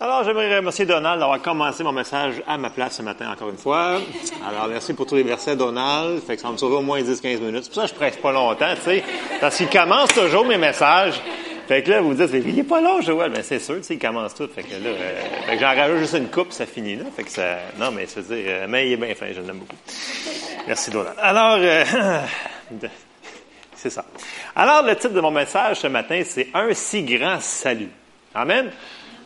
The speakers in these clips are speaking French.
Alors, j'aimerais remercier Donald d'avoir commencé mon message à ma place ce matin, encore une fois. Alors, merci pour tous les versets, Donald. Fait que ça me sauver au moins 10-15 minutes. C'est pour ça que je presse pas longtemps, tu sais. Parce qu'il commence toujours mes messages. Fait que là, vous dites, il est pas long, Joël. Mais c'est sûr, tu sais, il commence tout. Fait que là, euh, fait que j'en rajoute juste une coupe, ça finit là. Fait que ça, non, mais c'est dire, euh, mais il est bien fin, je l'aime beaucoup. Merci, Donald. Alors, euh, c'est ça. Alors, le titre de mon message ce matin, c'est Un si grand salut. Amen.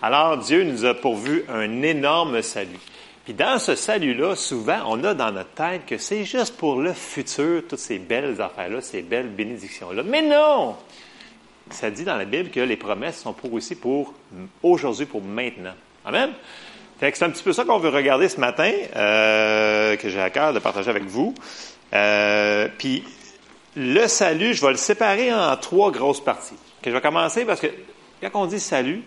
Alors, Dieu nous a pourvu un énorme salut. Puis dans ce salut-là, souvent, on a dans notre tête que c'est juste pour le futur, toutes ces belles affaires-là, ces belles bénédictions-là. Mais non! Ça dit dans la Bible que les promesses sont pour aussi pour aujourd'hui, pour maintenant. Amen? Fait que c'est un petit peu ça qu'on veut regarder ce matin, euh, que j'ai à cœur de partager avec vous. Euh, puis le salut, je vais le séparer en trois grosses parties. je vais commencer parce que quand on dit salut,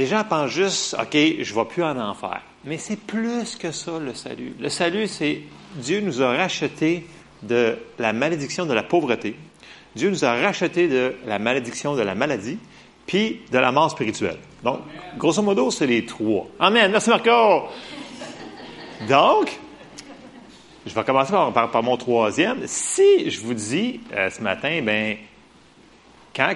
les gens pensent juste, OK, je ne vais plus en enfer. Mais c'est plus que ça, le salut. Le salut, c'est Dieu nous a racheté de la malédiction de la pauvreté. Dieu nous a racheté de la malédiction de la maladie, puis de la mort spirituelle. Donc, grosso modo, c'est les trois. Amen. Merci, Marco. Donc, je vais commencer par, mon troisième. Si je vous dis euh, ce matin, ben quand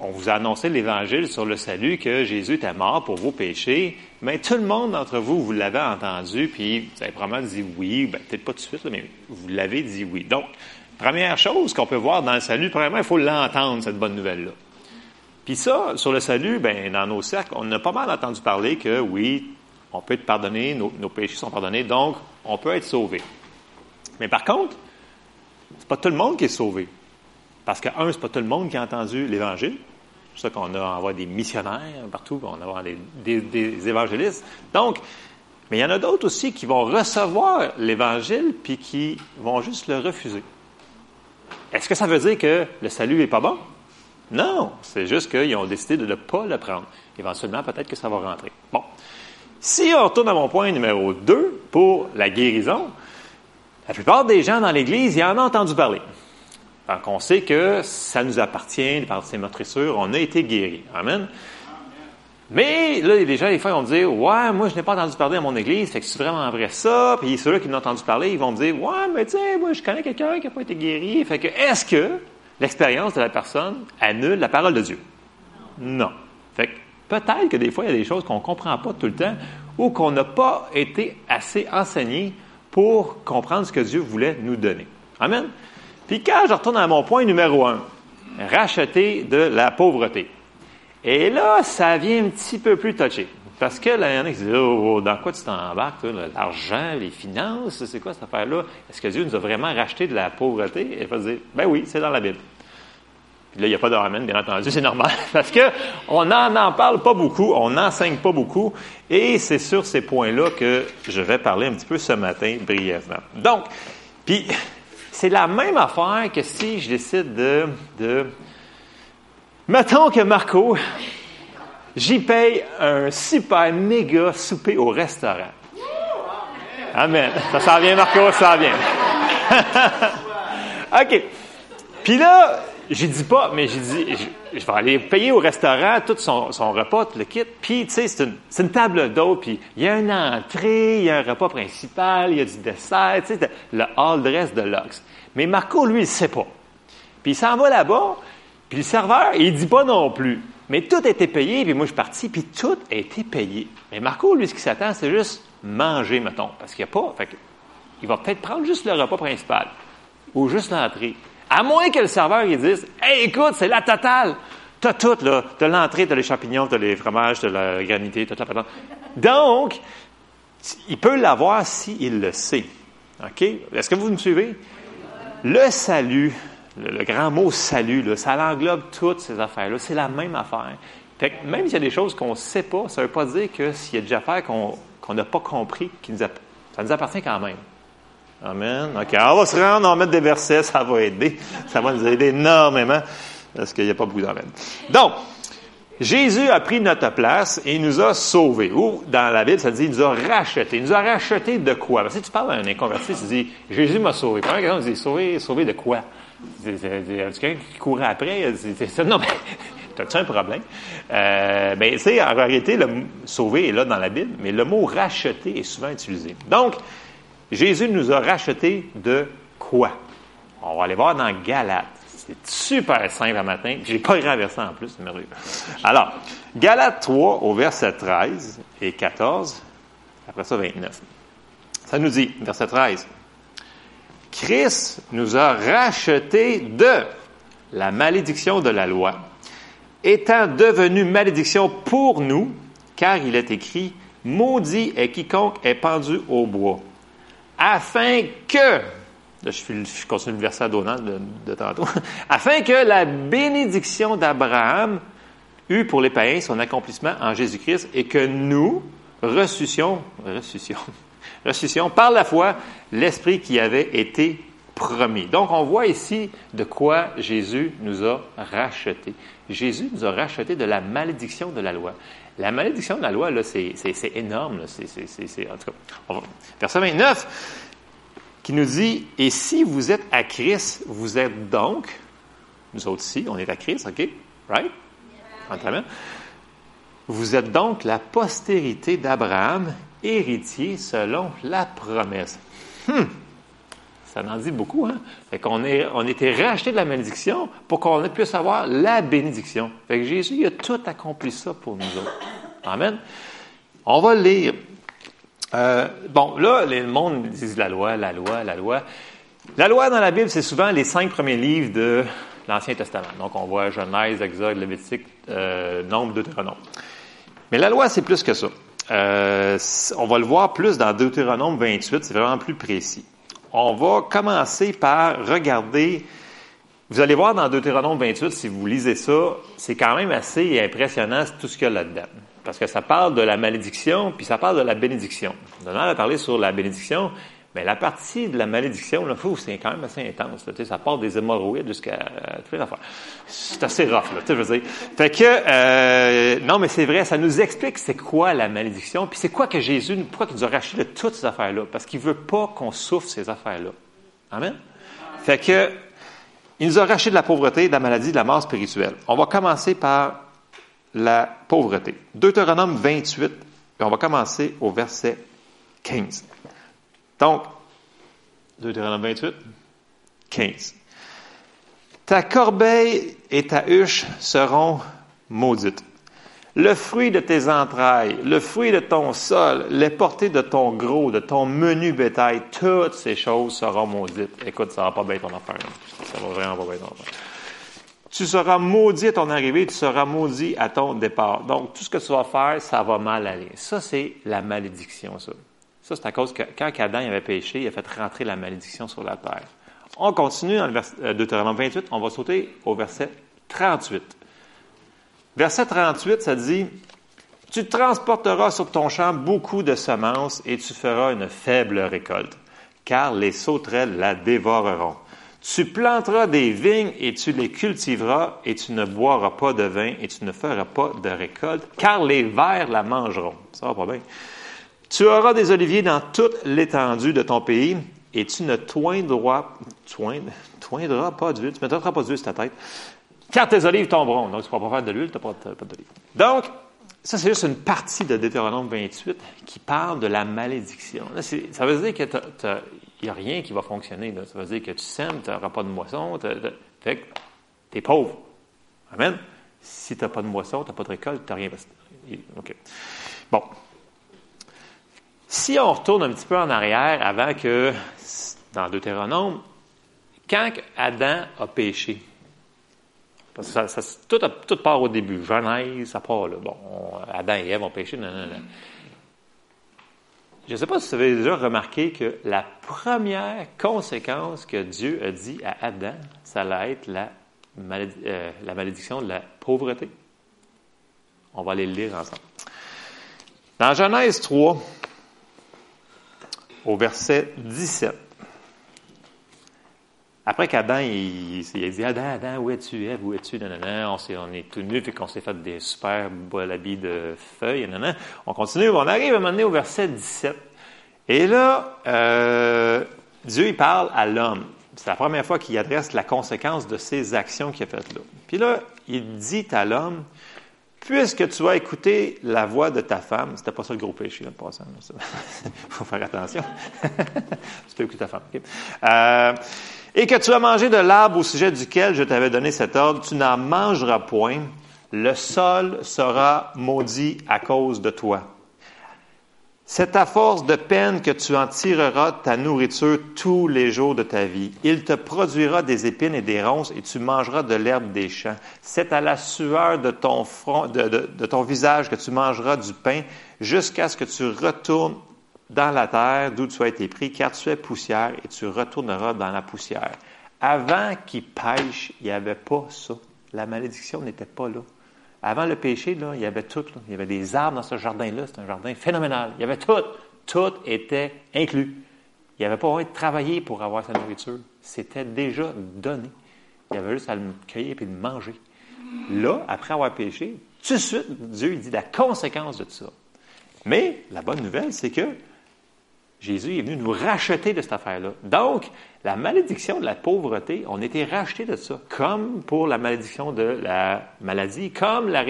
on vous a annoncé l'Évangile sur le salut, que Jésus était mort pour vos péchés, mais tout le monde d'entre vous, vous l'avez entendu, puis vous avez probablement dit oui, ben, peut-être pas tout de suite, mais vous l'avez dit oui. Donc, première chose qu'on peut voir dans le salut, premièrement, il faut l'entendre, cette bonne nouvelle-là. Puis ça, sur le salut, ben, dans nos cercles, on a pas mal entendu parler que oui, on peut être pardonné, nos, nos péchés sont pardonnés, donc on peut être sauvé. Mais par contre, c'est pas tout le monde qui est sauvé. Parce que, un, c'est pas tout le monde qui a entendu l'Évangile. C'est ça qu'on a envoyé des missionnaires partout, on a des, des, des évangélistes. Donc, mais il y en a d'autres aussi qui vont recevoir l'Évangile puis qui vont juste le refuser. Est-ce que ça veut dire que le salut n'est pas bon? Non, c'est juste qu'ils ont décidé de ne pas le prendre. Éventuellement, peut-être que ça va rentrer. Bon. Si on retourne à mon point numéro 2 pour la guérison, la plupart des gens dans l'Église, ils en ont entendu parler. Donc, on sait que ça nous appartient par ces meurtrissures, on a été guéris. Amen. Mais là, les gens, des fois, ils vont dire Ouais, moi, je n'ai pas entendu parler à mon église, fait que c'est vraiment vrai ça. Puis ceux-là qui m'ont entendu parler, ils vont me dire Ouais, mais tu sais, moi, je connais quelqu'un qui n'a pas été guéri. Fait que, est-ce que l'expérience de la personne annule la parole de Dieu? Non. Fait que peut-être que des fois, il y a des choses qu'on ne comprend pas tout le temps ou qu'on n'a pas été assez enseigné pour comprendre ce que Dieu voulait nous donner. Amen. Puis quand je retourne à mon point numéro un, racheter de la pauvreté. Et là, ça vient un petit peu plus touché. Parce que là, il y en a qui disent oh, dans quoi tu t'embarques, l'argent, les finances, c'est quoi cette affaire-là? Est-ce que Dieu nous a vraiment racheté de la pauvreté? Et il va dire Ben oui, c'est dans la Bible. Puis là, il n'y a pas d'amène, bien entendu, c'est normal. Parce que on n'en en parle pas beaucoup, on n'enseigne pas beaucoup, et c'est sur ces points-là que je vais parler un petit peu ce matin brièvement. Donc, puis c'est la même affaire que si je décide de. Mettons que Marco, j'y paye un super méga souper au restaurant. Amen. Ça s'en vient, Marco, ça s'en vient. OK. Puis là, j'ai dis pas, mais j'ai dit, je, vais aller payer au restaurant tout son, repas, tout le kit. Puis, tu sais, c'est une, table d'eau, puis il y a une entrée, il y a un repas principal, il y a du dessert, tu sais, le all dress de Lux. Mais Marco, lui, il sait pas. Puis il s'en va là-bas, puis le serveur, il dit pas non plus. Mais tout a été payé, puis moi, je suis parti, puis tout a été payé. Mais Marco, lui, ce qui s'attend, c'est juste manger, mettons, parce qu'il n'y a pas. Fait il va peut-être prendre juste le repas principal, ou juste l'entrée. À moins que le serveur il dise écoute, c'est la totale. T'as tout, là. T'as l'entrée, t'as les champignons, t'as les fromages, t'as la granité, t'as la Donc, il peut l'avoir s'il le sait. OK? Est-ce que vous me suivez? Le salut, le, grand mot salut, ça englobe toutes ces affaires-là. C'est la même affaire. Fait que même s'il y a des choses qu'on ne sait pas, ça ne veut pas dire que s'il y a des affaires qu'on n'a pas compris, ça nous appartient quand même. Amen. OK. on va se rendre, on va mettre des versets, ça va aider. Ça va nous aider énormément parce qu'il n'y a pas beaucoup d'amène. Donc, Jésus a pris notre place et il nous a sauvés. Ou, dans la Bible, ça dit, il nous a rachetés. Il nous a rachetés de quoi? Parce que si tu parles à un inconverti, tu dis, Jésus m'a sauvé. Première question, tu dis, sauvé, sauvé de quoi? Quelqu'un qui courait après? non, mais T'as-tu un problème? Euh, ben, tu sais, en réalité, le sauver est là dans la Bible, mais le mot racheter est souvent utilisé. Donc, Jésus nous a racheté de quoi? On va aller voir dans Galates. C'est super simple un matin. J'ai pas grand verset en plus, c'est merveilleux. Alors, Galates 3 au verset 13 et 14, après ça 29. Ça nous dit, verset 13, Christ nous a rachetés de la malédiction de la loi, étant devenu malédiction pour nous, car il est écrit, Maudit est quiconque est pendu au bois, afin que, je, continue le verset Donald de, de tantôt, afin que la bénédiction d'Abraham eût pour les païens son accomplissement en Jésus-Christ et que nous ressuscions, ressuscions, ressuscions par la foi l'Esprit qui avait été promis. Donc, on voit ici de quoi Jésus nous a rachetés. Jésus nous a rachetés de la malédiction de la loi. La malédiction de la loi, là, c'est, énorme. En tout cas, verset 29, qui nous dit, Et si vous êtes à Christ, vous êtes donc, nous autres ici, on est à Christ, OK? Right? Vous êtes donc la postérité d'Abraham, héritier selon la promesse. Hum. Ça en dit beaucoup, hein? Fait qu'on est, on était racheté de la malédiction pour qu'on puisse avoir la bénédiction. Fait que Jésus, il a tout accompli ça pour nous autres. Amen. On va lire. Euh, bon, là, le monde dit la loi, la loi, la loi. La loi dans la Bible, c'est souvent les cinq premiers livres de l'Ancien Testament. Donc, on voit Genèse, Exode, Lévitique, euh, Nombre, Deutéronome. Mais la loi, c'est plus que ça. Euh, on va le voir plus dans Deutéronome 28, c'est vraiment plus précis on va commencer par regarder. Vous allez voir dans Deutéronome 28, si vous lisez ça, c'est quand même assez impressionnant tout ce qu'il y a là-dedans. Parce que ça parle de la malédiction, puis ça parle de la bénédiction. Donald a parlé sur la bénédiction, mais la partie de la malédiction, là, c'est quand même assez intense. Là, ça part des hémorroïdes jusqu'à toutes les affaires. C'est assez rough, là, je veux dire. Fait que, euh, non, mais c'est vrai, ça nous explique c'est quoi la malédiction, puis c'est quoi que Jésus, pourquoi il nous a racheté de toutes ces affaires-là, parce qu'il veut pas qu'on souffre ces affaires-là. Amen? Fait que, il nous a racheté de la pauvreté, de la maladie, de la mort spirituelle. On va commencer par la pauvreté. Deutéronome 28, et on va commencer au verset 15. Donc, Deutéronome 28, 15. Ta corbeille et ta huche seront maudites. Le fruit de tes entrailles, le fruit de ton sol, les portées de ton gros, de ton menu bétail, toutes ces choses seront maudites. Écoute, ça va pas bien ton affaire. Ça va vraiment pas bien ton affaire. Tu seras maudit à ton arrivée, tu seras maudit à ton départ. Donc, tout ce que tu vas faire, ça va mal aller. Ça, c'est la malédiction, ça. Ça, c'est à cause que quand Adam avait péché, il a fait rentrer la malédiction sur la terre. On continue dans le verset, euh, Deutéronome 28, on va sauter au verset 38. Verset 38, ça dit, Tu transporteras sur ton champ beaucoup de semences et tu feras une faible récolte, car les sauterelles la dévoreront. Tu planteras des vignes et tu les cultiveras et tu ne boiras pas de vin et tu ne feras pas de récolte, car les vers la mangeront. Ça va pas bien. Tu auras des oliviers dans toute l'étendue de ton pays, et tu ne toindras, pas d'huile, tu ne mettras pas d'huile sur ta tête, car tes olives tomberont. Donc, tu ne pourras pas faire de l'huile, tu n'as pas, d'olive. Donc, ça, c'est juste une partie de Deutéronome 28 qui parle de la malédiction. ça veut dire qu'il n'y a rien qui va fonctionner. Ça veut dire que tu sèmes, tu n'auras pas de moisson. Tu es pauvre. Amen? Si tu n'as pas de moisson, tu n'as pas de récolte, tu n'as rien. OK. Bon. Si on retourne un petit peu en arrière, avant que, dans Deutéronome, quand Adam a péché, parce que ça, tout, tout, part au début, Genèse, ça part là. Bon, Adam et Ève ont péché, non, non, non. Je ne sais pas si vous avez déjà remarqué que la première conséquence que Dieu a dit à Adam, ça allait être la, euh, la malédiction de la pauvreté. On va aller le lire ensemble. Dans Genèse 3, au verset 17. Après qu'Adam, il, il, a dit Adam, Adam, où es-tu, Ève, où es-tu non. On, est, on est tout nus, et qu'on s'est fait des super habits de feuilles. Non. On continue, on arrive à un moment donné au verset 17. Et là, euh, Dieu, il parle à l'homme. c'est la première fois qu'il adresse la conséquence de ses actions qu'il a faites là. Puis là, il dit à l'homme, puisque tu as écouté la voix de ta femme, c'était pas ça le gros péché, en passant. Il faut faire attention. tu peux écouter ta femme. Euh, et que tu as mangé de l'arbre au sujet duquel je t'avais donné cet ordre, tu n'en mangeras point. Le sol sera maudit à cause de toi. C'est à force de peine que tu en tireras ta nourriture tous les jours de ta vie. Il te produira des épines et des ronces et tu mangeras de l'herbe des champs. C'est à la sueur de ton, front, de, de ton visage que tu mangeras du pain jusqu'à ce que tu retournes dans la terre d'où tu as été pris, car tu es poussière et tu retourneras dans la poussière. Avant qu'il pêche, il n'y avait pas ça. La malédiction n'était pas là. Avant le péché, là, il y avait tout. Il y avait des arbres dans ce jardin-là. C'était un jardin phénoménal. Il y avait tout. Tout était inclus. Il n'y avait pas besoin de travailler pour avoir sa nourriture. C'était déjà donné. Il y avait juste à le cueillir et le manger. Là, après avoir péché, tout de suite, Dieu il dit la conséquence de tout ça. Mais la bonne nouvelle, c'est que Jésus est venu nous racheter de cette affaire-là. Donc, la malédiction de la pauvreté, on était racheté de ça, comme pour la malédiction de la maladie, comme la,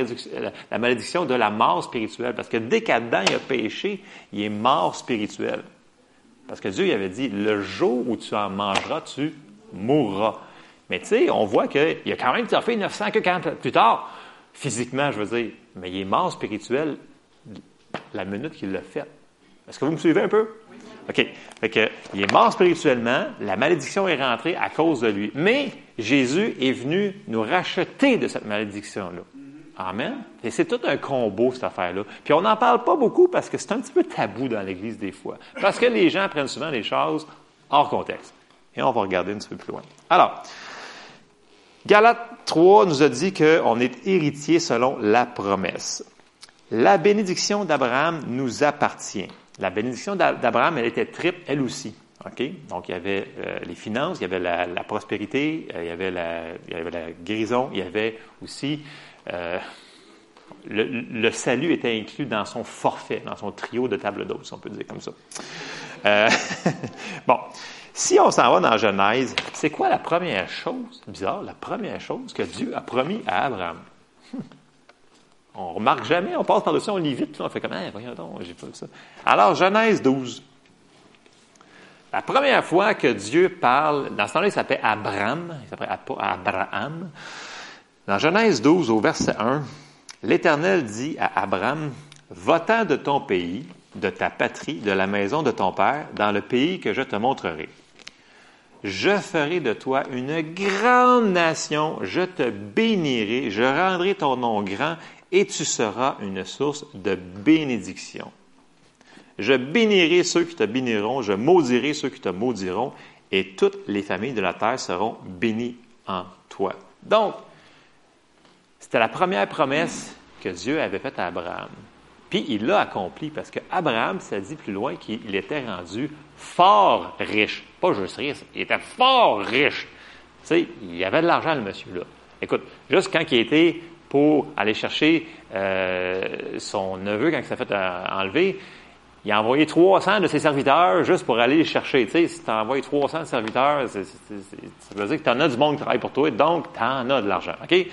malédiction de la mort spirituelle. Parce que dès qu'Adam a péché, il est mort spirituel. Parce que Dieu avait dit, le jour où tu en mangeras, tu mourras. Mais tu sais, on voit qu'il a quand même fait 900 que quand plus tard, physiquement, je veux dire, mais il est mort spirituel la minute qu'il l'a fait. Est-ce que vous me suivez un peu? OK. Il est mort spirituellement, la malédiction est rentrée à cause de lui. Mais Jésus est venu nous racheter de cette malédiction-là. Amen. Et c'est tout un combo, cette affaire-là. Puis on n'en parle pas beaucoup parce que c'est un petit peu tabou dans l'Église des fois. Parce que les gens prennent souvent les choses hors contexte. Et on va regarder un petit peu plus loin. Alors, Galates 3 nous a dit qu'on est héritier selon la promesse. La bénédiction d'Abraham nous appartient. La bénédiction d'Abraham, elle était triple, elle aussi. Donc, il y avait euh, les finances, il y avait la, prospérité, euh, il, y avait la, guérison, il y avait aussi euh, le, salut était inclus dans son forfait, dans son trio de table d'eau, si on peut dire comme ça. bon, si on s'en va dans Genèse, c'est quoi la première chose, bizarre, la première chose que Dieu a promis à Abraham? On remarque jamais, on passe par-dessus, on lit vite, on fait comme, ah, voyons donc, j'ai pas vu ça. Alors, Genèse 12. La première fois que Dieu parle, dans ce temps-là, il s'appelait Abraham, il s'appelait Abraham. Dans Genèse 12, au verset 1, l'Éternel dit à Abraham, Va-t'en de ton pays, de ta patrie, de la maison de ton père, dans le pays que je te montrerai. Je ferai de toi une grande nation, je te bénirai, je rendrai ton nom grand et tu seras une source de bénédiction. Je bénirai ceux qui te béniront, je maudirai ceux qui te maudiront, et toutes les familles de la terre seront bénies en toi. Donc, c'était la première promesse que Dieu avait faite à Abraham. Puis il l'a accompli parce qu'Abraham, ça dit plus loin qu'il était rendu fort riche. Pas juste riche, il était fort riche. Tu sais, il y avait de l'argent, le monsieur-là. Écoute, juste quand il était pour aller chercher euh, son neveu quand il s'est fait euh, enlever. Il a envoyé 300 de ses serviteurs juste pour aller les chercher. Tu sais, si tu envoyé 300 serviteurs, ça veut dire que tu en as du monde qui travaille pour toi, donc tu en as de l'argent. OK?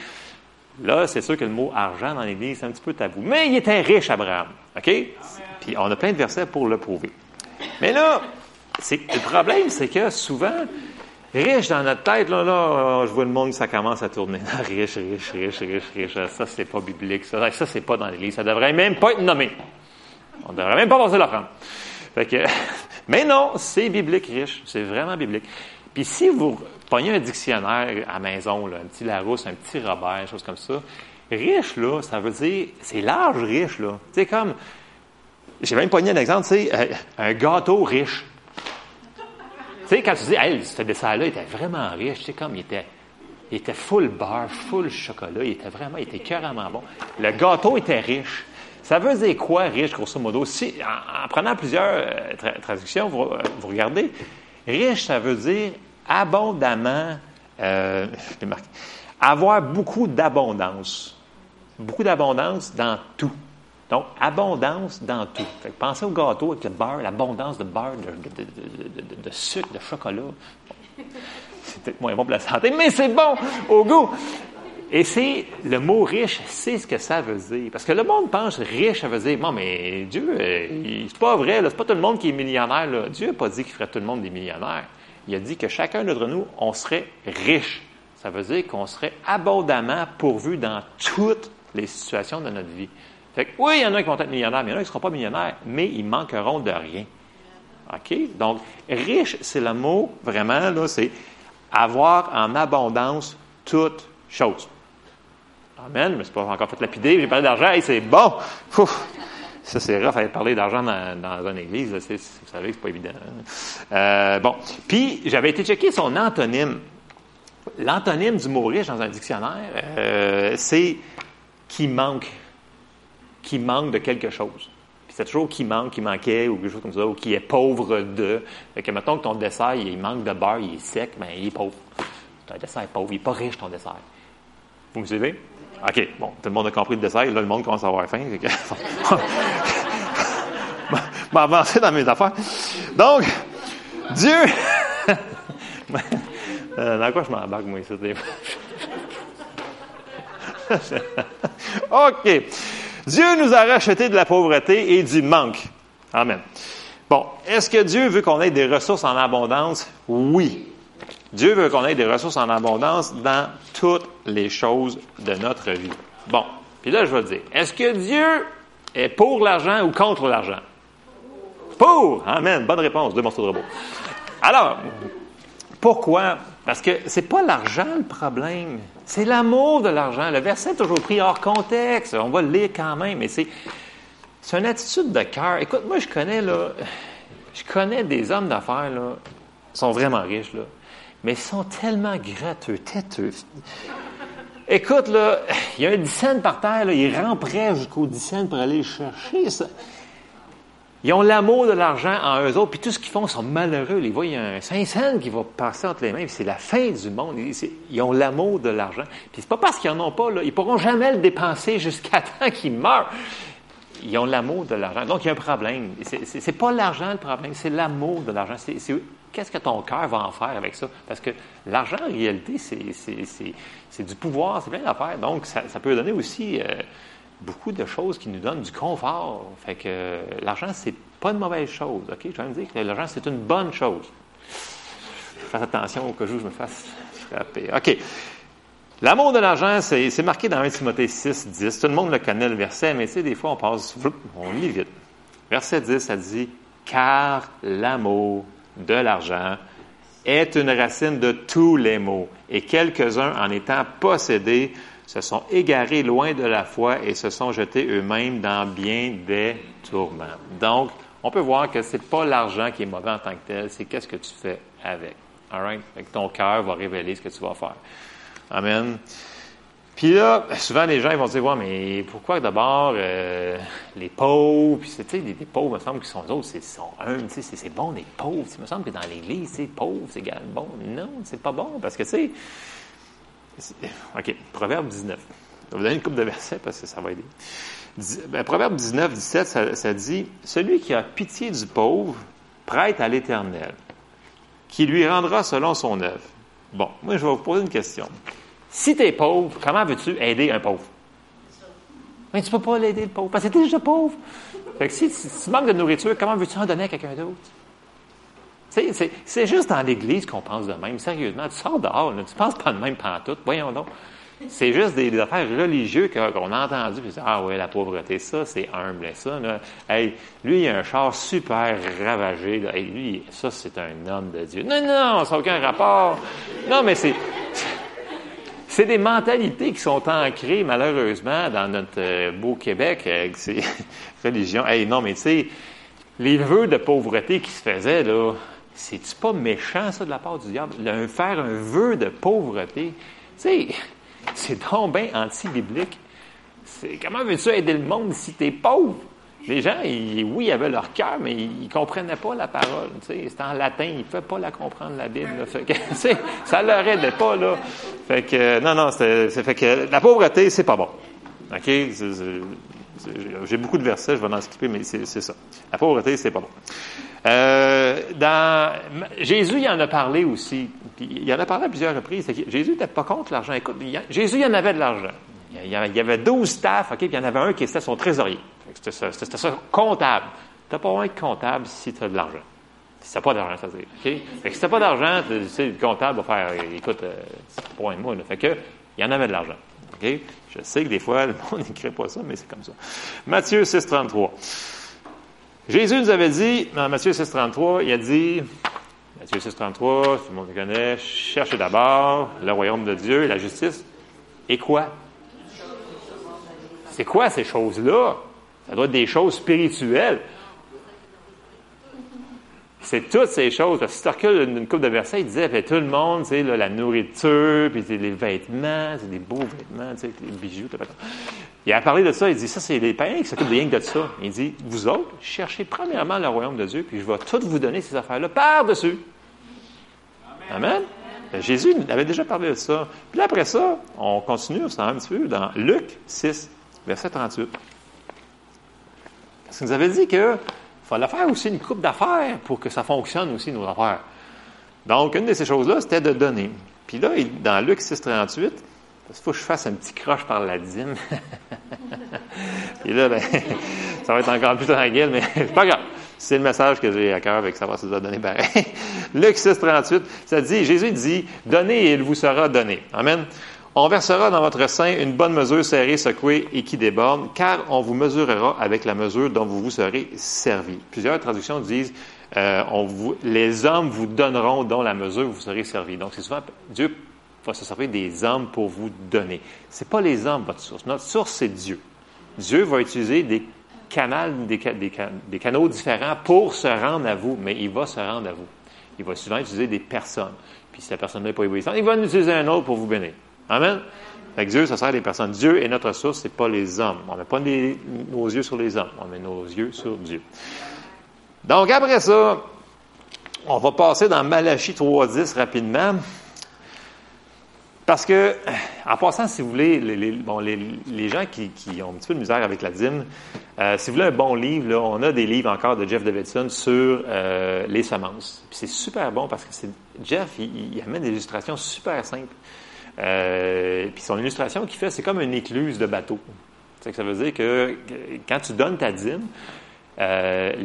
Là, c'est sûr que le mot argent dans l'Église, c'est un petit peu tabou. Mais il était riche, Abraham. OK? Puis on a plein de versets pour le prouver. Mais là, le problème, c'est que souvent, Riche dans notre tête, là, là, je vois le monde, ça commence à tourner. riche, riche, riche, riche, riche. Ça, c'est pas biblique. Ça, ça c'est pas dans l'Église. Ça devrait même pas être nommé. On devrait même pas passer l'offrande. Fait que, mais non, c'est biblique, riche. C'est vraiment biblique. Puis si vous prenez un dictionnaire à maison, un petit Larousse, un petit Robert, chose comme ça, riche, là, ça veut dire, c'est large, riche, là. Sais, comme, j'ai même pogné un exemple, sais, euh, un gâteau riche. Tu sais, quand tu dis, hey, ce dessert-là était vraiment riche, tu sais, comme il était, il était full beurre, full chocolat, il était vraiment, il était carrément bon. Le gâteau était riche. Ça veut dire quoi, riche, grosso modo? Si, en, prenant plusieurs euh, traductions, vous, euh, vous, regardez, riche, ça veut dire abondamment, euh, avoir beaucoup d'abondance. Beaucoup d'abondance dans tout. Donc, abondance dans tout. pensez au gâteau avec le beurre, l'abondance de beurre, de, sucre, de chocolat. c'est peut-être moins bon pour la santé, mais c'est bon au goût. Et c'est le mot riche, c'est ce que ça veut dire. Parce que le monde pense riche, ça veut dire, bon, mais Dieu, euh, c'est pas vrai, c'est pas tout le monde qui est millionnaire. Dieu n'a pas dit qu'il ferait tout le monde des millionnaires. Il a dit que chacun d'entre nous, on serait riche. Ça veut dire qu'on serait abondamment pourvu dans toutes les situations de notre vie. Fait que, oui, il y en a qui vont être millionnaires, mais il y en a qui ne seront pas millionnaires, mais ils manqueront de rien. OK? Donc, riche, c'est le mot, vraiment, là, c'est avoir en abondance toutes choses. Amen. Mais c'est pas encore fait lapider. J'ai parlé d'argent. et c'est bon. Ça, c'est rough, parler d'argent dans, dans, une église. vous savez, c'est pas évident. Hein. Euh, bon. Puis, j'avais été checker son antonyme. L'antonyme du mot riche dans un dictionnaire, euh, c'est qui manque. Qui manque de quelque chose. Puis c'est toujours qui manque, qui manquait, ou quelque chose comme ça, ou qui est pauvre de. Fait que, mettons que ton dessert, il manque de beurre, il est sec, mais il est pauvre. Ton dessert est pauvre, il n'est pas riche, ton dessert. Vous me suivez? OK, bon, tout le monde a compris le dessert. Là, le monde commence à avoir faim. Avancer dans mes affaires. Donc, Dieu... Euh, dans quoi je m'embarque, moi, ici? OK. Dieu nous a racheté de la pauvreté et du manque. Amen. Bon, est-ce que Dieu veut qu'on ait des ressources en abondance? Oui. Dieu veut qu'on ait des ressources en abondance dans toutes les choses de notre vie. Bon, puis là, je vais dire, est-ce que Dieu est pour l'argent ou contre l'argent? Pour! Amen. Bonne réponse. Deux morceaux de robot. Alors, pourquoi? Parce que c'est pas l'argent le problème. C'est l'amour de l'argent. Le verset est toujours pris hors contexte. On va le lire quand même, mais c'est, c'est une attitude de cœur. Écoute, moi, je connais, là, je connais des hommes d'affaires, là, sont vraiment riches, là mais ils sont tellement gratteux, têteux. Écoute, là, il y a un 10 cents par terre, là, ils rempraient jusqu'au 10 cents pour aller le chercher. Ça. Ils ont l'amour de l'argent en eux autres, puis tout ce qu'ils font, sont malheureux. Ils voient, il y a un 5 cents qui va passer entre les mains, c'est la fin du monde. Ils, ont l'amour de l'argent. Puis c'est pas parce qu'ils n'en ont pas, là, ils pourront jamais le dépenser jusqu'à temps qu'ils meurent. Ils ont l'amour de l'argent. Donc, il y a un problème. C'est pas l'argent le problème, c'est l'amour de l'argent. C'est qu'est-ce que ton cœur va en faire avec ça? Parce que l'argent, en réalité, c'est du pouvoir, c'est plein d'affaires. Donc, ça, peut donner aussi euh, beaucoup de choses qui nous donnent du confort. Fait que euh, l'argent, c'est pas une mauvaise chose. OK? Je vais me dire que l'argent, c'est une bonne chose. Fais attention au cas où je me fasse frapper. OK. L'amour de l'argent, c'est marqué dans 1 Timothée 6, 10. Tout le monde le connaît, le verset, mais tu sais, des fois, on passe, on lit vite. Verset 10, ça dit, car l'amour de l'argent est une racine de tous les maux, et quelques-uns, en étant possédés, se sont égarés loin de la foi et se sont jetés eux-mêmes dans bien des tourments. Donc, on peut voir que c'est pas l'argent qui est mauvais en tant que tel, c'est qu'est-ce que tu fais avec. All right? ton cœur va révéler ce que tu vas faire. Amen. Puis là, souvent les gens ils vont dire ouais, mais pourquoi d'abord euh, les pauvres, puis tu sais, des, pauvres, il me semble qu'ils sont autres, c'est sont tu sais, c'est bon des pauvres. Il me semble que dans l'Église, c'est pauvre, c'est bon. Non, c'est pas bon parce que tu sais, ok, Proverbe 19. Je vais vous donner une coupe de versets parce que ça va aider. Ben, Proverbe 19, 17, ça, dit celui qui a pitié du pauvre prête à l'Éternel, qui lui rendra selon son œuvre. Bon, moi je vais vous poser une question. Si tu es pauvre, comment veux-tu aider un pauvre? Mais tu ne peux pas l'aider, le pauvre, parce que tu déjà pauvre. Fait que si, tu manques de nourriture, comment veux-tu en donner à quelqu'un d'autre? C'est juste dans l'Église qu'on pense de même. Sérieusement, tu sors dehors, là, tu penses pas de même tout. Voyons donc. C'est juste des, affaires religieuses qu'on a entendues. Puis, ah oui, la pauvreté, ça, c'est humble. Ça, là, hey, lui, il a un char super ravagé. Lui, ça, c'est un homme de Dieu. Non, non, ça n'a aucun rapport. Non, mais c'est c'est des mentalités qui sont ancrées, malheureusement, dans notre euh, beau Québec, avec ces religions. Hey, non, mais tu sais, les vœux de pauvreté qui se faisaient, là, c'est-tu pas méchant, ça, de la part du diable? faire un vœu de pauvreté, sais, c'est donc bien anti-biblique. Comment veux-tu aider le monde si tu es pauvre? Les gens, oui, ils avaient leur cœur, mais ils ne comprenaient pas la parole. C'était en latin, ils ne pouvaient pas la comprendre, la Bible. ça ne leur aidait pas. Là. Fait que, non, non, c'est fait que la pauvreté, c'est pas bon. OK? J'ai beaucoup de versets, je vais en skipper, mais c'est ça. La pauvreté, c'est pas bon. Euh, dans, Jésus, il en a parlé aussi. il en a parlé à plusieurs reprises. Jésus n'était pas contre l'argent. Écoute, Jésus, il en avait de l'argent. Il y avait 12 staffs, OK, puis il y en avait un qui était son trésorier. C'était ça, ça, comptable. Tu n'as pas besoin de comptable si tu as de l'argent. Si tu n'as pas d'argent, ça veut dire. Fait que si tu n'as pas d'argent, tu sais, le comptable va faire, écoute, euh, c'est pas un mois. Fait que, il y en avait de l'argent. Je sais que des fois, le monde n'écrit pas ça, mais c'est comme ça. Matthieu 6, 33. Jésus nous avait dit, dans Matthieu 6, 33, il a dit, Matthieu 6, 33, tout le monde le connaît, cherchez d'abord le royaume de Dieu et la justice. Et quoi? C'est quoi ces choses-là? Ça doit être des choses spirituelles. C'est toutes ces choses. Si tu recules une coupe de versets, il disait, fait, tout le monde, tu sais, la nourriture, puis les vêtements, c'est des beaux vêtements, tu sais, les bijoux. Il a parlé de ça, il dit, ça, c'est les païens qui s'occupent de rien que de ça. Il dit, vous autres, cherchez premièrement le royaume de Dieu, puis je vais tout vous donner ces affaires-là par-dessus. Amen. Ben, Jésus avait déjà parlé de ça. Puis après ça, on continue, on un petit peu dans Luc 6, verset 38. Parce qu'il nous avait dit qu'il fallait faire aussi une coupe d'affaires pour que ça fonctionne aussi, nos affaires. Donc, une de ces choses-là, c'était de donner. Puis là, dans Luc 6, 38, il faut que je fasse un petit croche par la dîme. Et là, ben, ça va être encore plus tranquille, mais c'est pas grave. C'est le message que j'ai à cœur avec savoir si ça doit donner pareil. Luc 6, 38, ça dit, Jésus dit, donnez et il vous sera donné. Amen. On versera dans votre sein une bonne mesure serrée, secouée et qui déborde, car on vous mesurera avec la mesure dont vous vous serez servi. Plusieurs traductions disent, euh, les hommes vous donneront dont la mesure vous serez servi. Donc, c'est souvent, Dieu va se servir des hommes pour vous donner. C'est pas les hommes votre source. Notre source, c'est Dieu. Dieu va utiliser des canaux, des, canaux différents pour se rendre à vous, mais il va se rendre à vous. Il va souvent utiliser des personnes. Puis si la personne n'est pas obéissante, il va en utiliser un autre pour vous bénir. Amen? Fait Dieu, ça sert des personnes. Dieu est notre source, c'est pas les hommes. On met pas nos yeux sur les hommes, on met nos yeux sur Dieu. Donc après ça, on va passer dans Malachie 3.10 rapidement. Parce que, en passant, si vous voulez, les, bon, les, gens qui, ont un petit peu de misère avec la dîme, euh, si vous voulez un bon livre, là, on a des livres encore de Jeff Davidson sur euh, les semences. c'est super bon parce que c'est Jeff, il, amène des illustrations super simples. Euh, puis son illustration qu'il fait, c'est comme une écluse de bateau. Que ça veut dire que quand tu donnes ta dîme,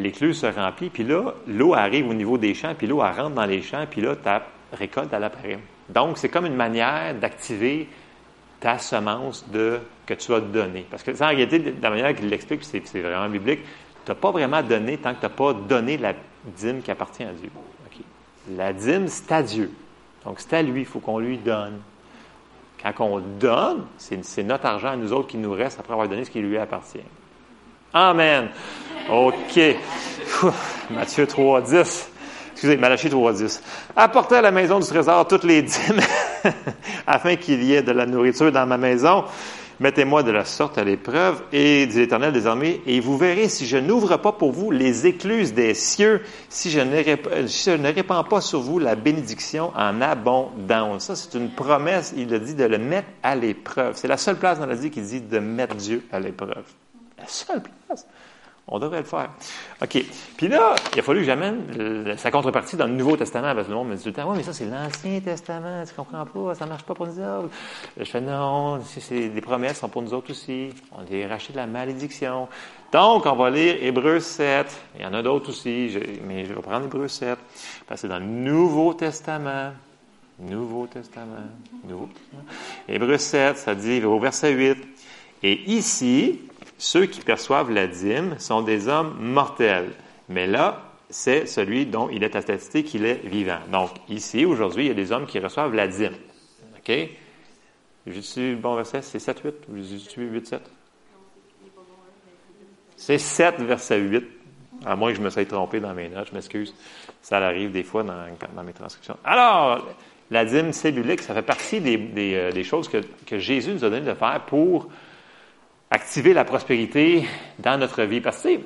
l'écluse se remplit, puis là, l'eau arrive au niveau des champs, puis l'eau rentre dans les champs, puis là, ta récolte, elle apparaît. Donc, c'est comme une manière d'activer ta semence de, que tu as donnée. Parce que, en réalité, de la manière qu'il l'explique, c'est, vraiment biblique, tu n'as pas vraiment donné tant que tu n'as pas donné la dîme qui appartient à Dieu. La dîme, c'est à Dieu. Donc, c'est à lui, il faut qu'on lui donne. Quand on donne, c'est, c'est notre argent à nous autres qui nous reste après avoir donné ce qui lui appartient. Amen. OK. Matthieu 3, 10 excusez, Malachie 3.10. Apportez à la maison du trésor toutes les dîmes, afin qu'il y ait de la nourriture dans ma maison. Mettez-moi de la sorte à l'épreuve, et dit l'Éternel des armées, et vous verrez si je n'ouvre pas pour vous les écluses des cieux, si je ne, répands pas sur vous la bénédiction en abondance. Ça, c'est une promesse, il a dit de le mettre à l'épreuve. C'est la seule place dans la vie qui dit de mettre Dieu à l'épreuve. La seule place. On devrait le faire. OK. Puis là, il a fallu que j'amène sa contrepartie dans le Nouveau Testament, parce que le monde me dit tout le temps, oui, mais ça, c'est l'Ancien Testament, tu comprends pas, ça marche pas pour nous autres. Je fais, non, c'est, les promesses sont pour nous autres aussi. On est racheté de la malédiction. Donc, on va lire Hébreu 7. Il y en a d'autres aussi, mais je vais prendre Hébreu 7, parce que c'est dans le Nouveau Testament. Nouveau Testament. Nouveau Testament. Hébreu 7, ça dit au verset 8. Et ici, ceux qui perçoivent la dîme sont des hommes mortels. Mais là, c'est celui dont il est attesté qu'il est vivant. Donc, ici, aujourd'hui, il y a des hommes qui reçoivent la dîme. OK? J'ai-tu le bon verset? C'est 7, 8? Ou j'ai-tu 8, 7? C'est 7, verset 8. À moins que je me sois trompé dans mes notes, je m'excuse. Ça arrive des fois dans, mes transcriptions. Alors, la dîme cellulique, ça fait partie des, euh, choses que, Jésus nous a donné de faire pour activer la prospérité dans notre vie. Parce que,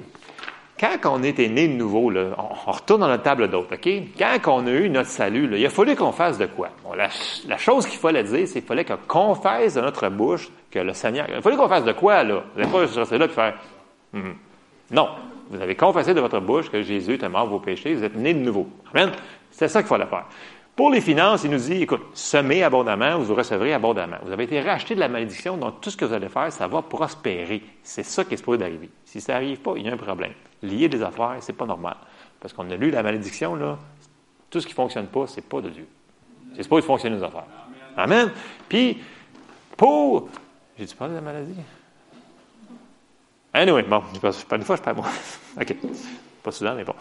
quand on était né de nouveau, on, retourne dans notre table d'hôte, OK? Quand on a eu notre salut, là, il a fallu qu'on fasse de quoi? Bon, la, la, chose qu'il fallait dire, c'est qu'il fallait qu'on confesse de notre bouche que le Seigneur... Il fallait qu'on fasse de quoi, là? Vous n'allez pas rester là et faire... Hmm. Non. Vous avez confessé de votre bouche que Jésus est mort vos péchés, vous êtes né de nouveau. Amen? C'est ça qu'il fallait faire. Pour les finances, il nous dit, écoute, semez abondamment, vous recevrez abondamment. Vous avez été racheté de la malédiction, donc tout ce que vous allez faire, ça va prospérer. C'est ça qui est supposé d'arriver. Si ça n'arrive pas, il y a un problème. Lier des affaires, c'est pas normal. Parce qu'on a lu la malédiction, là, tout ce qui ne fonctionne pas, c'est pas de Dieu. C'est supposé fonctionner les affaires. Amen. Puis, pour. J'ai-tu parlé de la maladie? Anyway, bon, pas une fois, je parle moi. OK. Pas souvent, mais bon.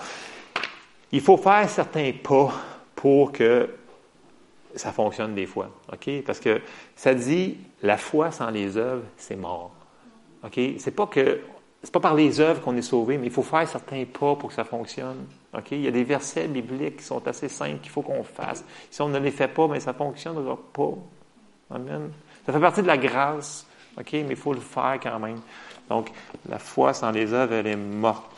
Il faut faire certains pas pour que ça fonctionne des fois. Parce que ça dit la foi sans les œuvres, c'est mort. OK? C'est pas que c'est pas par les œuvres qu'on est sauvé, mais il faut faire certains pas pour que ça fonctionne. Il y a des versets bibliques qui sont assez simples qu'il faut qu'on fasse. Si on ne les fait pas, mais ça ne fonctionnera pas. Amen. Ça fait partie de la grâce. Mais il faut le faire quand même. Donc, la foi sans les œuvres, elle est morte.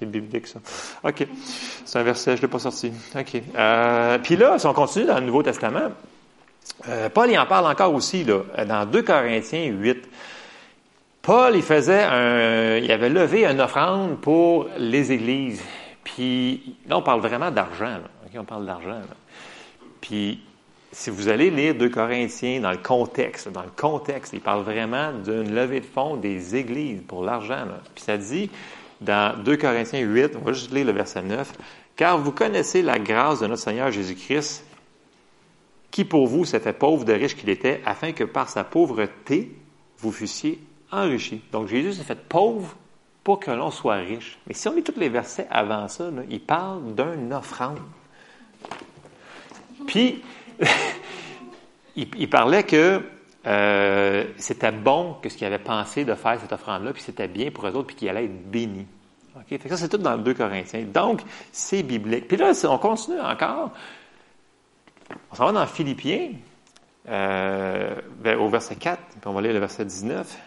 C'est biblique, ça. OK. C'est un verset, je ne l'ai pas sorti. OK. Euh, puis là, si on continue dans le Nouveau Testament, euh, Paul, il en parle encore aussi, là, dans 2 Corinthiens 8. Paul, il faisait un, il avait levé une offrande pour les églises. Puis là, on parle vraiment d'argent. OK, on parle d'argent. Puis si vous allez lire 2 Corinthiens dans le contexte, dans le contexte, il parle vraiment d'une levée de fonds des églises pour l'argent. Puis ça dit dans 2 Corinthiens 8, on va juste lire le verset 9, car vous connaissez la grâce de notre Seigneur Jésus-Christ, qui pour vous s'est fait pauvre de riche qu'il était, afin que par sa pauvreté, vous fussiez enrichis. Donc Jésus s'est fait pauvre pour que l'on soit riche. Mais si on lit tous les versets avant ça, il parle d'une offrande. Puis, il, parlait que euh, c'était bon que ce qu'il avait pensé de faire cette offrande-là, puis c'était bien pour eux autres, puis qu'il allait être béni. OK? ça, c'est tout dans le 2 Corinthiens. Donc, c'est biblique. Puis là, on continue encore. On s'en va dans Philippiens, euh, au verset 4, puis on va lire le verset 19.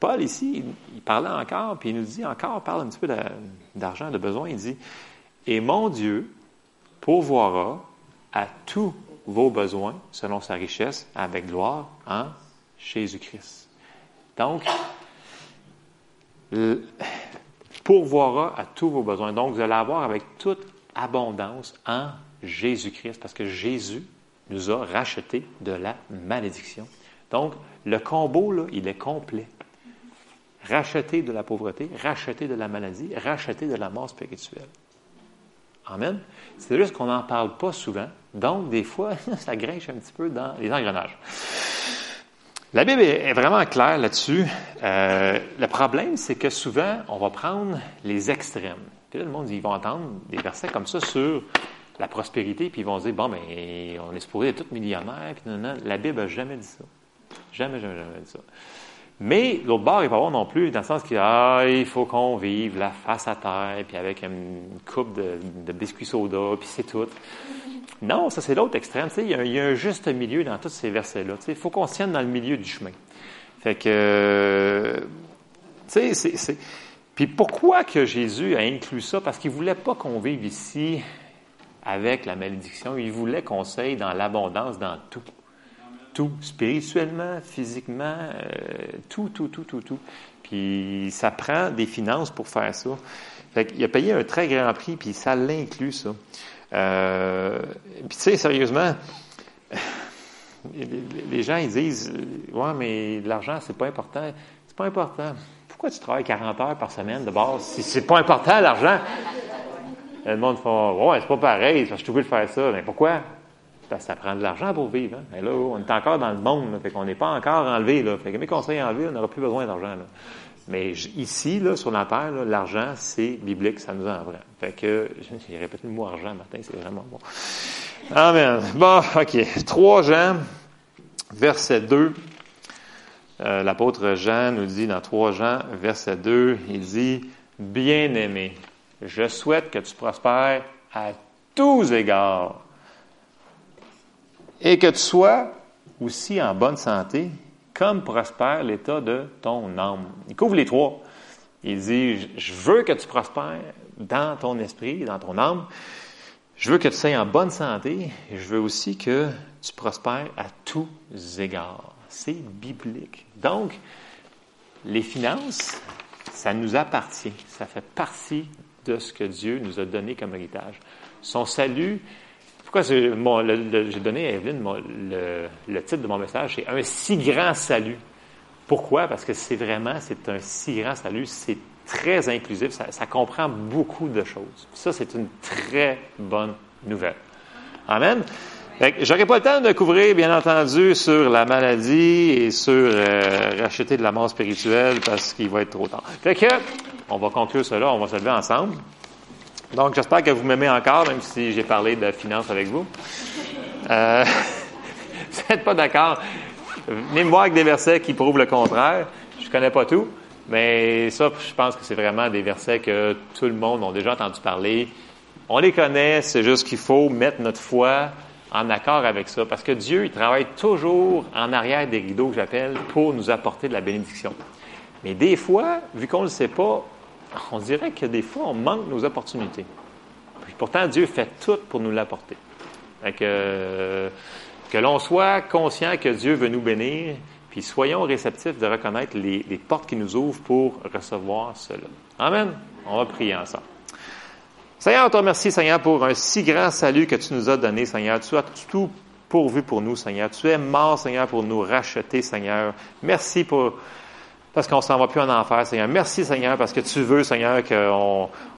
Paul, ici, il, parlait encore, puis il nous dit encore, parle un petit peu d'argent, de besoin. Il dit Et mon Dieu pourvoira à tous vos besoins selon sa richesse avec gloire en Jésus-Christ. Donc, pourvoira à tous vos besoins. Donc, vous allez avoir avec toute abondance en Jésus-Christ, parce que Jésus nous a rachetés de la malédiction. Donc, le combo, là, il est complet. Racheter de la pauvreté, racheter de la maladie, racheter de la mort spirituelle. Amen. C'est juste qu'on n'en parle pas souvent. Donc, des fois, ça grinche un petit peu dans les engrenages. La Bible est vraiment claire là-dessus. Euh, le problème, c'est que souvent, on va prendre les extrêmes. Puis là, le monde, ils vont entendre des versets comme ça sur la prospérité, puis ils vont dire, bon, mais on est supposé être tous millionnaires, puis non, non. La Bible n'a jamais dit ça. Jamais, jamais, jamais dit ça. Mais l'autre bord, il pas avoir non plus, dans le sens qu'il ah, il faut qu'on vive la face à terre, puis avec une coupe de, de biscuits soda, puis c'est tout. Non, ça c'est l'autre extrême. Il y, a, il y, a un juste milieu dans tous ces versets-là. Il faut qu'on se tienne dans le milieu du chemin. Fait que, tu sais, c'est... Puis pourquoi que Jésus a inclus ça? Parce qu'il ne voulait pas qu'on vive ici avec la malédiction. Il voulait qu'on s'aille dans l'abondance dans tout spirituellement, physiquement, euh, tout, tout, tout, tout, tout. Puis ça prend des finances pour faire ça. Fait qu'il a payé un très grand prix, puis ça l'inclut, ça. Euh, puis tu sais, sérieusement, les gens, ils disent, ouais, mais l'argent, c'est pas important. C'est pas important. Pourquoi tu travailles 40 heures par semaine de base si c'est pas important, l'argent? Le monde fait, ouais, c'est pas pareil, je suis obligé de faire ça. Mais pourquoi? Ça prend de l'argent pour vivre. Hein? Là, on est encore dans le monde, là, fait qu'on n'est pas encore enlevé. Là. Fait que mes conseils enlevés, on n'aura plus besoin d'argent. Là. Mais ici, là, sur la terre, l'argent, c'est biblique, ça nous en vrai. Fait que, j'ai répété le mot argent, Martin, c'est vraiment bon. Amen. Bon, OK. 3 Jean, verset 2. Euh, L'apôtre Jean nous dit dans 3 Jean, verset 2, il dit, Bien-aimé, je souhaite que tu prospères à tous égards et que tu sois aussi en bonne santé, comme prospère l'état de ton âme. Il couvre les trois. Il dit, je veux que tu prospères dans ton esprit, dans ton âme. Je veux que tu sois en bonne santé. Je veux aussi que tu prospères à tous égards. C'est biblique. Donc, les finances, ça nous appartient. Ça fait partie de ce que Dieu nous a donné comme héritage. Son salut, pourquoi j'ai donné à Evelyne le, titre de mon message, c'est un si grand salut. Pourquoi? Parce que c'est vraiment, c'est un si grand salut, c'est très inclusif, ça, comprend beaucoup de choses. Ça, c'est une très bonne nouvelle. Amen. J'aurais pas le temps de couvrir, bien entendu, sur la maladie et sur euh, racheter de la mort spirituelle parce qu'il va être trop tard. Fait que, on va conclure cela, on va se lever ensemble. Donc, j'espère que vous m'aimez encore, même si j'ai parlé de finances avec vous. Euh, vous n'êtes pas d'accord? Venez me voir avec des versets qui prouvent le contraire. Je connais pas tout, mais ça, je pense que c'est vraiment des versets que tout le monde a déjà entendu parler. On les connaît, c'est juste qu'il faut mettre notre foi en accord avec ça, parce que Dieu, il travaille toujours en arrière des rideaux, que j'appelle, pour nous apporter de la bénédiction. Mais des fois, vu qu'on ne le sait pas, on dirait que des fois, on manque nos opportunités. Puis pourtant, Dieu fait tout pour nous l'apporter. Que, que l'on soit conscient que Dieu veut nous bénir, puis soyons réceptifs de reconnaître les, les portes qui nous ouvrent pour recevoir cela. Amen. On va prier ensemble. Seigneur, on te remercie, Seigneur, pour un si grand salut que tu nous as donné, Seigneur. Tu as tout pourvu pour nous, Seigneur. Tu es mort, Seigneur, pour nous racheter, Seigneur. Merci pour parce qu'on s'en va plus en enfer, Seigneur. Merci, Seigneur, parce que tu veux, Seigneur, qu'on